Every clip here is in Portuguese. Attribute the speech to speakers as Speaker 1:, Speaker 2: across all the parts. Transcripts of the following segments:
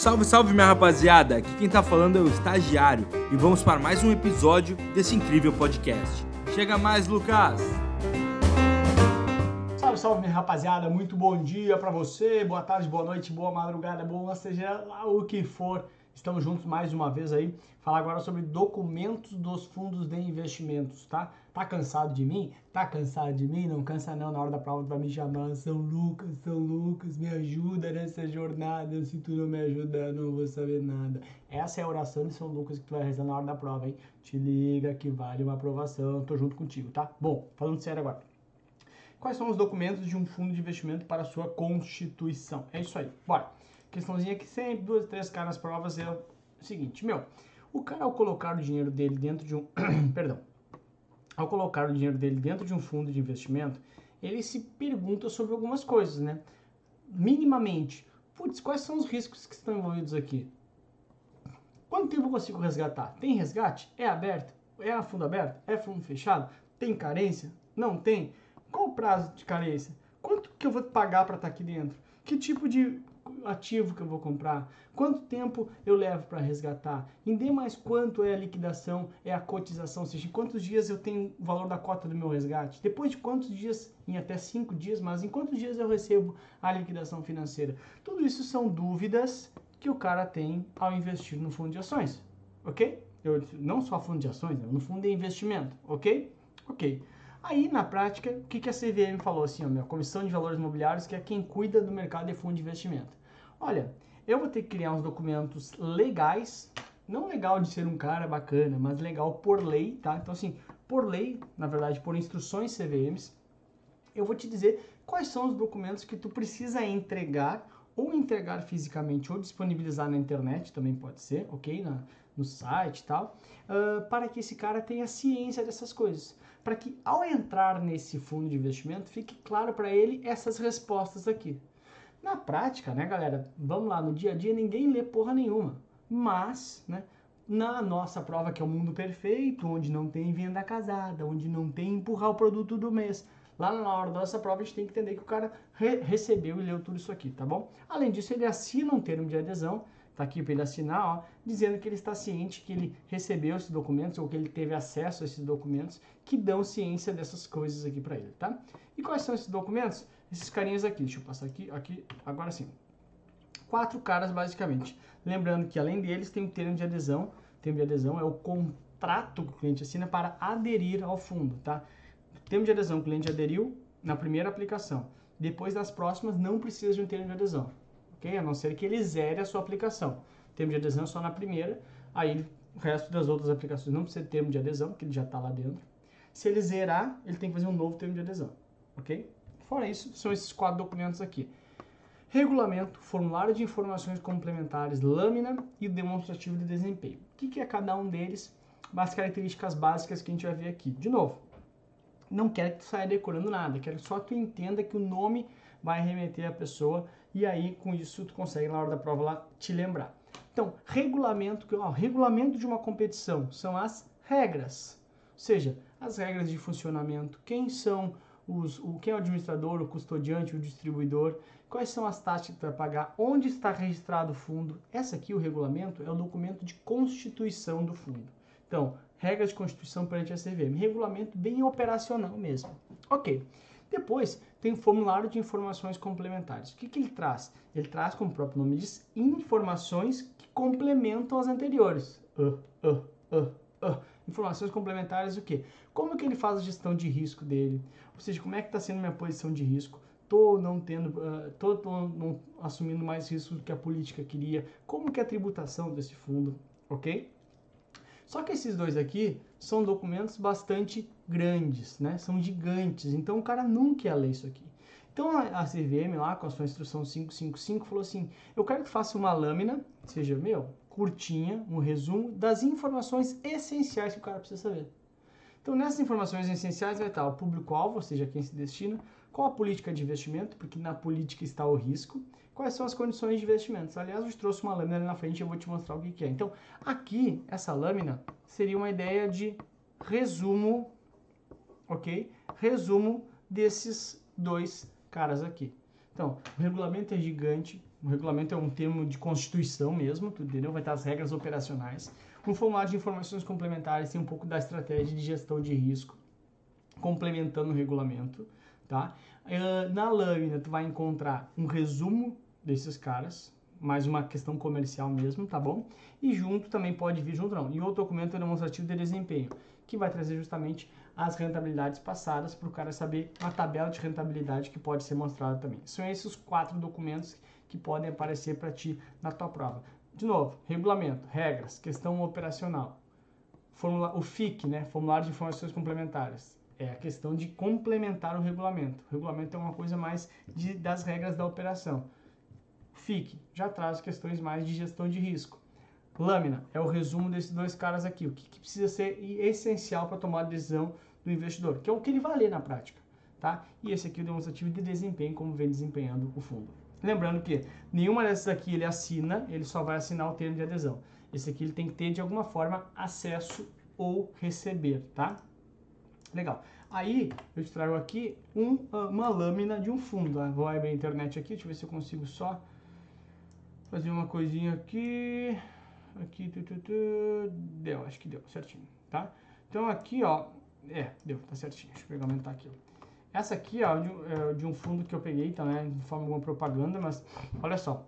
Speaker 1: Salve, salve minha rapaziada! Aqui quem tá falando é o estagiário e vamos para mais um episódio desse incrível podcast. Chega mais, Lucas!
Speaker 2: Salve, salve minha rapaziada, muito bom dia para você, boa tarde, boa noite, boa madrugada, boa seja lá o que for. Estamos juntos mais uma vez aí, falar agora sobre documentos dos fundos de investimentos, tá? Tá cansado de mim? Tá cansado de mim? Não cansa não, na hora da prova tu vai me chamar, São Lucas, São Lucas, me ajuda nessa jornada, se tu não me ajudar não vou saber nada. Essa é a oração de São Lucas que tu vai rezar na hora da prova, hein? Te liga que vale uma aprovação, tô junto contigo, tá? Bom, falando sério agora. Quais são os documentos de um fundo de investimento para sua constituição? É isso aí, bora questãozinha que sempre, duas, três caras provas é o seguinte, meu, o cara ao colocar o dinheiro dele dentro de um, perdão, ao colocar o dinheiro dele dentro de um fundo de investimento, ele se pergunta sobre algumas coisas, né? Minimamente, putz, quais são os riscos que estão envolvidos aqui? Quanto tempo eu consigo resgatar? Tem resgate? É aberto? É fundo aberto? É fundo fechado? Tem carência? Não tem? Qual o prazo de carência? Quanto que eu vou pagar para estar aqui dentro? Que tipo de ativo que eu vou comprar, quanto tempo eu levo para resgatar, em mais quanto é a liquidação, é a cotização, ou seja, em quantos dias eu tenho o valor da cota do meu resgate, depois de quantos dias, em até cinco dias, mas em quantos dias eu recebo a liquidação financeira. Tudo isso são dúvidas que o cara tem ao investir no fundo de ações, ok? Eu, não só fundo de ações, né? no fundo de investimento, ok? Ok. Aí, na prática, o que, que a CVM falou assim, ó, meu, Comissão de Valores Imobiliários, que é quem cuida do mercado de fundo de investimento. Olha, eu vou ter que criar uns documentos legais, não legal de ser um cara bacana, mas legal por lei, tá? Então, assim, por lei, na verdade, por instruções CVMs, eu vou te dizer quais são os documentos que tu precisa entregar ou entregar fisicamente ou disponibilizar na internet, também pode ser, ok? Na, no site e tal, uh, para que esse cara tenha ciência dessas coisas. Para que ao entrar nesse fundo de investimento fique claro para ele essas respostas aqui. Na prática, né, galera? Vamos lá, no dia a dia ninguém lê porra nenhuma. Mas, né, na nossa prova, que é o mundo perfeito, onde não tem venda casada, onde não tem empurrar o produto do mês, lá na hora da nossa prova a gente tem que entender que o cara re recebeu e leu tudo isso aqui, tá bom? Além disso, ele assina um termo de adesão, tá aqui para ele assinar, ó, dizendo que ele está ciente que ele recebeu esses documentos ou que ele teve acesso a esses documentos que dão ciência dessas coisas aqui para ele, tá? E quais são esses documentos? Esses carinhas aqui. Deixa eu passar aqui, aqui, agora sim. Quatro caras, basicamente. Lembrando que, além deles, tem o termo de adesão. O termo de adesão é o contrato que o cliente assina para aderir ao fundo, tá? O termo de adesão, o cliente aderiu na primeira aplicação. Depois das próximas, não precisa de um termo de adesão, ok? A não ser que ele zere a sua aplicação. O termo de adesão é só na primeira, aí o resto das outras aplicações não precisa de termo de adesão, porque ele já está lá dentro. Se ele zerar, ele tem que fazer um novo termo de adesão, ok? Fora isso, são esses quatro documentos aqui. Regulamento, formulário de informações complementares, lâmina e demonstrativo de desempenho. O que é cada um deles? As características básicas que a gente vai ver aqui. De novo, não quero que tu saia decorando nada, quero só que tu entenda que o nome vai remeter a pessoa e aí com isso tu consegue na hora da prova lá te lembrar. Então, regulamento, que o regulamento de uma competição são as regras, ou seja, as regras de funcionamento, quem são os, o, quem é o administrador, o custodiante, o distribuidor, quais são as taxas que vai pagar, onde está registrado o fundo. Essa aqui, o regulamento, é o documento de constituição do fundo. Então, regras de constituição perante a CVM, regulamento bem operacional mesmo. Ok. Depois, tem o formulário de informações complementares. O que, que ele traz? Ele traz, como o próprio nome diz, informações que complementam as anteriores. Uh, uh, uh. Informações complementares o quê? Como que ele faz a gestão de risco dele? Ou seja, como é que está sendo minha posição de risco? Estou não tendo, uh, não assumindo mais risco do que a política queria? Como que é a tributação desse fundo? Ok? Só que esses dois aqui são documentos bastante grandes, né? São gigantes, então o cara nunca ia ler isso aqui. Então a, CVM lá com a sua instrução 555 falou assim: "Eu quero que faça uma lâmina, seja meu, curtinha, um resumo das informações essenciais que o cara precisa saber. Então, nessas informações essenciais vai estar o público-alvo, ou seja, quem se destina, qual a política de investimento, porque na política está o risco, quais são as condições de investimentos. Aliás, eu te trouxe uma lâmina ali na frente eu vou te mostrar o que é. Então, aqui, essa lâmina seria uma ideia de resumo, ok? Resumo desses dois caras aqui. Então, o regulamento é gigante, o regulamento é um termo de constituição mesmo, entendeu? Vai estar as regras operacionais. No formulário de informações complementares tem um pouco da estratégia de gestão de risco, complementando o regulamento, tá? Uh, na lâmina tu vai encontrar um resumo desses caras, mais uma questão comercial mesmo, tá bom? E junto também pode vir junto não, e outro documento demonstrativo de desempenho, que vai trazer justamente as rentabilidades passadas para o cara saber a tabela de rentabilidade que pode ser mostrada também. São esses quatro documentos que podem aparecer para ti na tua prova. De novo, regulamento, regras, questão operacional. Formula, o FIC, né, Formulário de Informações Complementares, é a questão de complementar o regulamento. O regulamento é uma coisa mais de, das regras da operação. FIC já traz questões mais de gestão de risco. Lâmina é o resumo desses dois caras aqui. O que, que precisa ser essencial para tomar a decisão do investidor, que é o que ele vai ler na prática. Tá? E esse aqui é o demonstrativo de desempenho, como vem desempenhando o fundo. Lembrando que nenhuma dessas aqui ele assina, ele só vai assinar o termo de adesão. Esse aqui ele tem que ter de alguma forma acesso ou receber, tá? Legal. Aí eu te trago aqui um, uma lâmina de um fundo. Tá? Vou abrir a internet aqui, deixa eu ver se eu consigo só fazer uma coisinha aqui. Aqui, tu, tu, tu. deu, acho que deu, certinho, tá? Então aqui, ó, é, deu, tá certinho. Deixa eu pegar, aumentar aqui, ó. Essa aqui ó, de, é, de um fundo que eu peguei, tá, né, de forma alguma propaganda, mas olha só.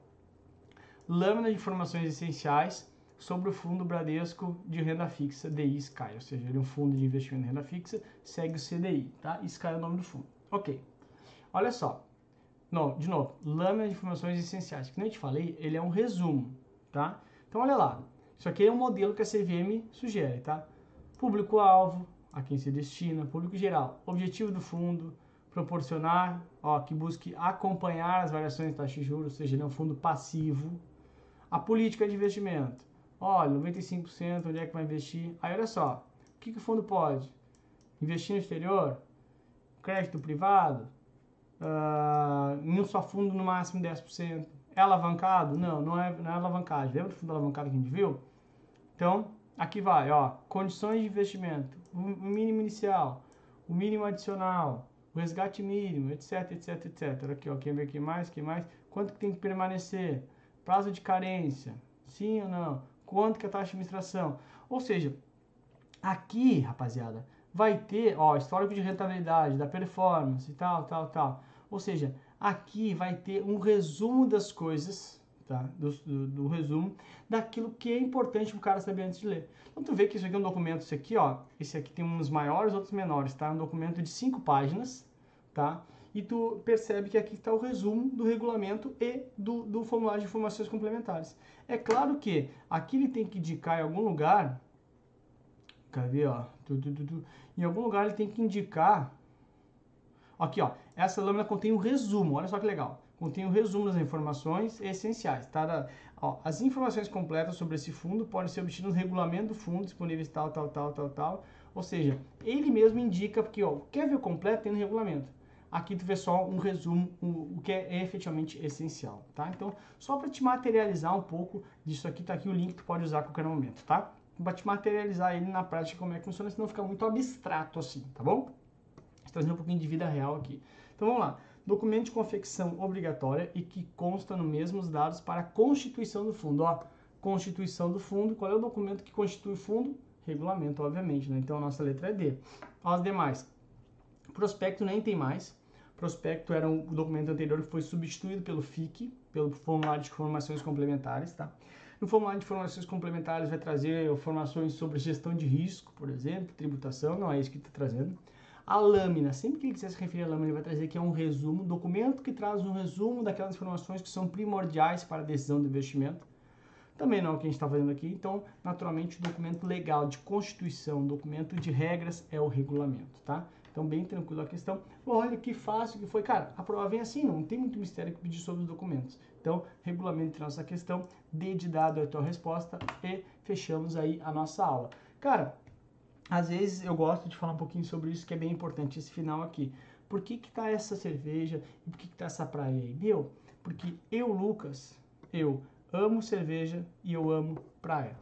Speaker 2: Lâmina de informações essenciais sobre o fundo Bradesco de renda fixa DI Sky, ou seja, ele é um fundo de investimento em renda fixa, segue o CDI, tá? Sky é o nome do fundo. Ok. Olha só. Não, de novo, lâmina de informações essenciais. Que nem eu te falei, ele é um resumo, tá? Então olha lá. Isso aqui é um modelo que a CVM sugere, tá? Público-alvo, a quem se destina, público geral. Objetivo do fundo, proporcionar, ó, que busque acompanhar as variações de taxa de juros, ou seja, ele é um fundo passivo. A política de investimento. Olha, 95%, onde é que vai investir? Aí olha só, o que, que o fundo pode? Investir no exterior? Crédito privado? Uh, em um só fundo no máximo 10%. É alavancado? Não, não é, não é alavancagem. Lembra do fundo alavancado que a gente viu? Então, aqui vai, ó, condições de investimento o mínimo inicial, o mínimo adicional, o resgate mínimo, etc, etc, etc. Aqui, ó, quem vê aqui mais, quem mais, quanto que tem que permanecer, prazo de carência, sim ou não, quanto que é a taxa de administração. Ou seja, aqui, rapaziada, vai ter, ó, histórico de rentabilidade, da performance e tal, tal, tal. Ou seja, aqui vai ter um resumo das coisas tá? Do, do, do, resumo daquilo que é importante para o cara saber antes de ler. Então tu vê que isso aqui é um documento, esse aqui, ó, esse aqui tem uns maiores, outros menores, tá? Um documento de cinco páginas, tá? E tu percebe que aqui está o resumo do regulamento e do, do formulário de informações complementares. É claro que aqui ele tem que indicar em algum lugar, cadê, ó, tu, tu, tu, em algum lugar ele tem que indicar, aqui, ó, essa lâmina contém um resumo, olha só que legal contém o um resumo das informações essenciais. Tá? Ó, as informações completas sobre esse fundo podem ser obtidas no regulamento do fundo, disponíveis tal, tal, tal, tal, tal. Ou seja, ele mesmo indica, porque ó, quer ver o completo, tem no regulamento. Aqui tu vê só um resumo, o, o que é efetivamente essencial, tá? Então, só para te materializar um pouco disso aqui, tá aqui o link que tu pode usar a qualquer momento, tá? Para te materializar ele na prática, como é que funciona, senão fica muito abstrato assim, tá bom? Trazer um pouquinho de vida real aqui. Então, vamos lá documento de confecção obrigatória e que consta no mesmo os dados para a constituição do fundo. Ó, constituição do fundo, qual é o documento que constitui o fundo? Regulamento, obviamente, né? Então a nossa letra é D. As demais. Prospecto nem tem mais. Prospecto era um documento anterior que foi substituído pelo FIC, pelo formulário de informações complementares, tá? No formulário de informações complementares vai trazer informações sobre gestão de risco, por exemplo, tributação, não é isso que está trazendo. A lâmina, sempre que ele quiser se referir à lâmina, ele vai trazer que é um resumo, documento que traz um resumo daquelas informações que são primordiais para a decisão do investimento. Também não é o que a gente está fazendo aqui, então, naturalmente, o documento legal de constituição, documento de regras é o regulamento, tá? Então, bem tranquilo a questão. Olha que fácil que foi. Cara, a prova vem assim, não tem muito mistério que pedir sobre os documentos. Então, regulamento de nossa questão, D de dado a tua resposta e fechamos aí a nossa aula. Cara, às vezes eu gosto de falar um pouquinho sobre isso, que é bem importante, esse final aqui. Por que que tá essa cerveja e por que que tá essa praia aí? Meu, porque eu, Lucas, eu amo cerveja e eu amo praia.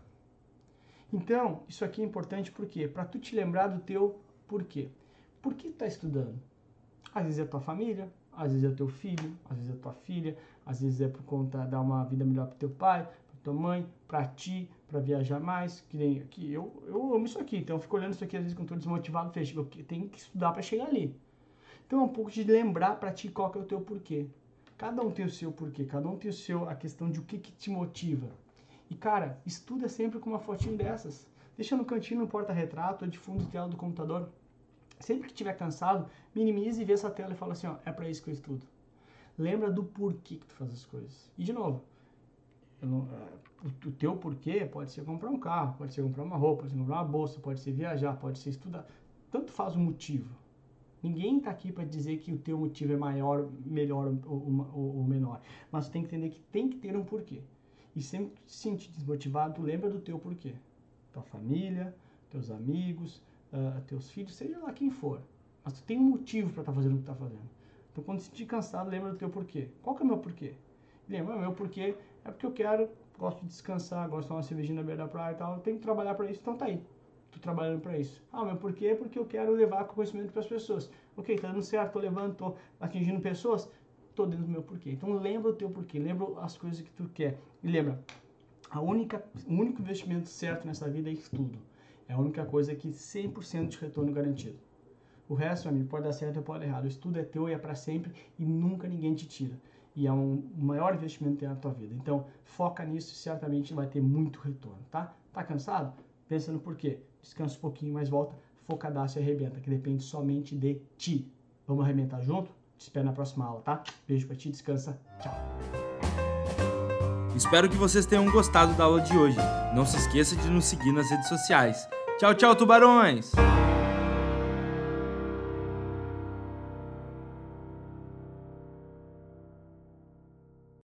Speaker 2: Então, isso aqui é importante por quê? Para tu te lembrar do teu porquê. Por que tu tá estudando? Às vezes é tua família, Às vezes é teu filho, às vezes é tua filha, às vezes é por conta de dar uma vida melhor para teu pai, para tua mãe, para ti, para viajar mais. Que nem aqui, eu, eu amo isso aqui, então eu fico olhando isso aqui às vezes quando estou desmotivado, fecho, eu tenho que estudar para chegar ali. Então é um pouco de lembrar para ti qual que é o teu porquê. Cada um tem o seu porquê, cada um tem o seu a questão de o que, que te motiva. E cara, estuda sempre com uma fotinho dessas. Deixa no cantinho, no porta-retrato ou de fundo de tela do computador. Sempre que estiver cansado, minimize e vê essa tela e fala assim, ó, é para isso que eu estudo. Lembra do porquê que tu faz as coisas. E de novo, é, o teu porquê pode ser comprar um carro, pode ser comprar uma roupa, pode ser comprar uma bolsa, pode ser viajar, pode ser estudar. Tanto faz o motivo. Ninguém está aqui para dizer que o teu motivo é maior, melhor ou, ou, ou, menor. Mas tem que entender que tem que ter um porquê. E sempre que te sentir desmotivado, lembra do teu porquê. Tua família, teus amigos, uh, teus filhos, seja lá quem for. Mas tu tem um motivo para estar tá fazendo o que está fazendo. Então quando se sentir cansado, lembra do teu porquê. Qual que é o meu porquê? Lembra, o meu porquê é porque eu quero, gosto de descansar, gosto de tomar uma cervejinha na beira da praia e tal. Eu tenho que trabalhar para isso, então tá aí. Tô trabalhando para isso. Ah, mas por quê? Porque eu quero levar conhecimento para as pessoas. Ok, tá dando certo, tô levando, tô atingindo pessoas, tô dentro do meu porquê. Então lembra o teu porquê, lembra as coisas que tu quer. E lembra, a única, o único investimento certo nessa vida é estudo. É a única coisa que 100% de retorno garantido. O resto, amigo, pode dar certo ou pode dar errado. O estudo é teu e é para sempre e nunca ninguém te tira. E é um maior investimento que tem na tua vida. Então, foca nisso e certamente vai ter muito retorno, tá? Tá cansado? Pensa no porquê descansa um pouquinho, mas volta, focadaço e arrebenta, que depende somente de ti. Vamos arrebentar junto? Te espero na próxima aula, tá? Beijo pra ti, descansa, tchau.
Speaker 1: Espero que vocês tenham gostado da aula de hoje. Não se esqueça de nos seguir nas redes sociais. Tchau, tchau, tubarões!